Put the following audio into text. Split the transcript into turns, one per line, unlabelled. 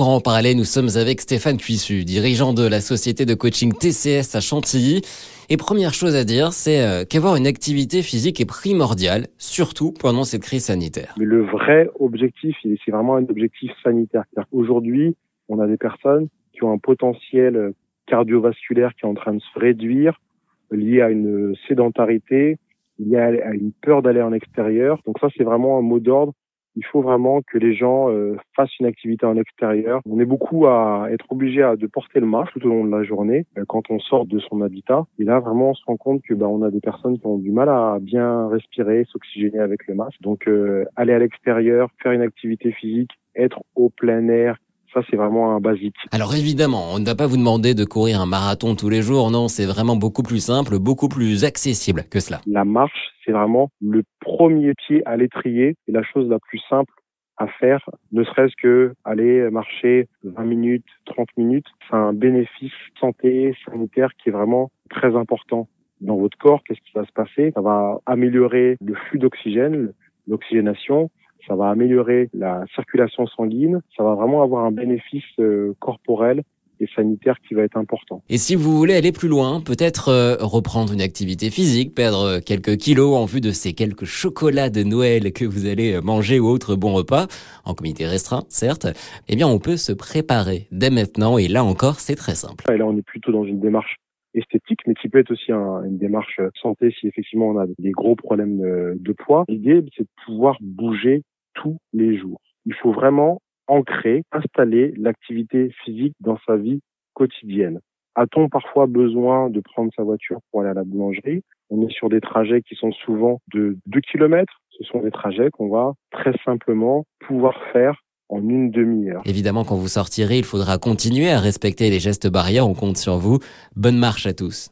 pour en parler, nous sommes avec Stéphane Cuissu, dirigeant de la société de coaching TCS à Chantilly. Et première chose à dire, c'est euh, qu'avoir une activité physique est primordiale, surtout pendant cette crise sanitaire.
Mais le vrai objectif, c'est vraiment un objectif sanitaire. Aujourd'hui, on a des personnes qui ont un potentiel cardiovasculaire qui est en train de se réduire lié à une sédentarité, lié à une peur d'aller en extérieur. Donc ça, c'est vraiment un mot d'ordre il faut vraiment que les gens euh, fassent une activité en extérieur. On est beaucoup à être obligé de porter le masque tout au long de la journée euh, quand on sort de son habitat. Et là, vraiment, on se rend compte que bah, on a des personnes qui ont du mal à bien respirer, s'oxygéner avec le masque. Donc, euh, aller à l'extérieur, faire une activité physique, être au plein air, ça, c'est vraiment un basique.
Alors évidemment, on ne va pas vous demander de courir un marathon tous les jours. Non, c'est vraiment beaucoup plus simple, beaucoup plus accessible que cela.
La marche, c'est vraiment le premier pied à l'étrier et la chose la plus simple à faire, ne serait-ce que aller marcher 20 minutes, 30 minutes. C'est un bénéfice santé, sanitaire qui est vraiment très important dans votre corps. Qu'est-ce qui va se passer? Ça va améliorer le flux d'oxygène, l'oxygénation ça va améliorer la circulation sanguine, ça va vraiment avoir un bénéfice euh, corporel et sanitaire qui va être important.
Et si vous voulez aller plus loin, peut-être euh, reprendre une activité physique, perdre quelques kilos en vue de ces quelques chocolats de Noël que vous allez manger ou autre bon repas, en comité restreint certes, eh bien on peut se préparer dès maintenant et là encore c'est très simple.
Et là on est plutôt dans une démarche esthétique, mais qui peut être aussi une démarche santé si effectivement on a des gros problèmes de, de poids. L'idée, c'est de pouvoir bouger tous les jours. Il faut vraiment ancrer, installer l'activité physique dans sa vie quotidienne. A-t-on parfois besoin de prendre sa voiture pour aller à la boulangerie? On est sur des trajets qui sont souvent de 2 km. Ce sont des trajets qu'on va très simplement pouvoir faire en une demi-heure.
Évidemment, quand vous sortirez, il faudra continuer à respecter les gestes barrières. On compte sur vous. Bonne marche à tous.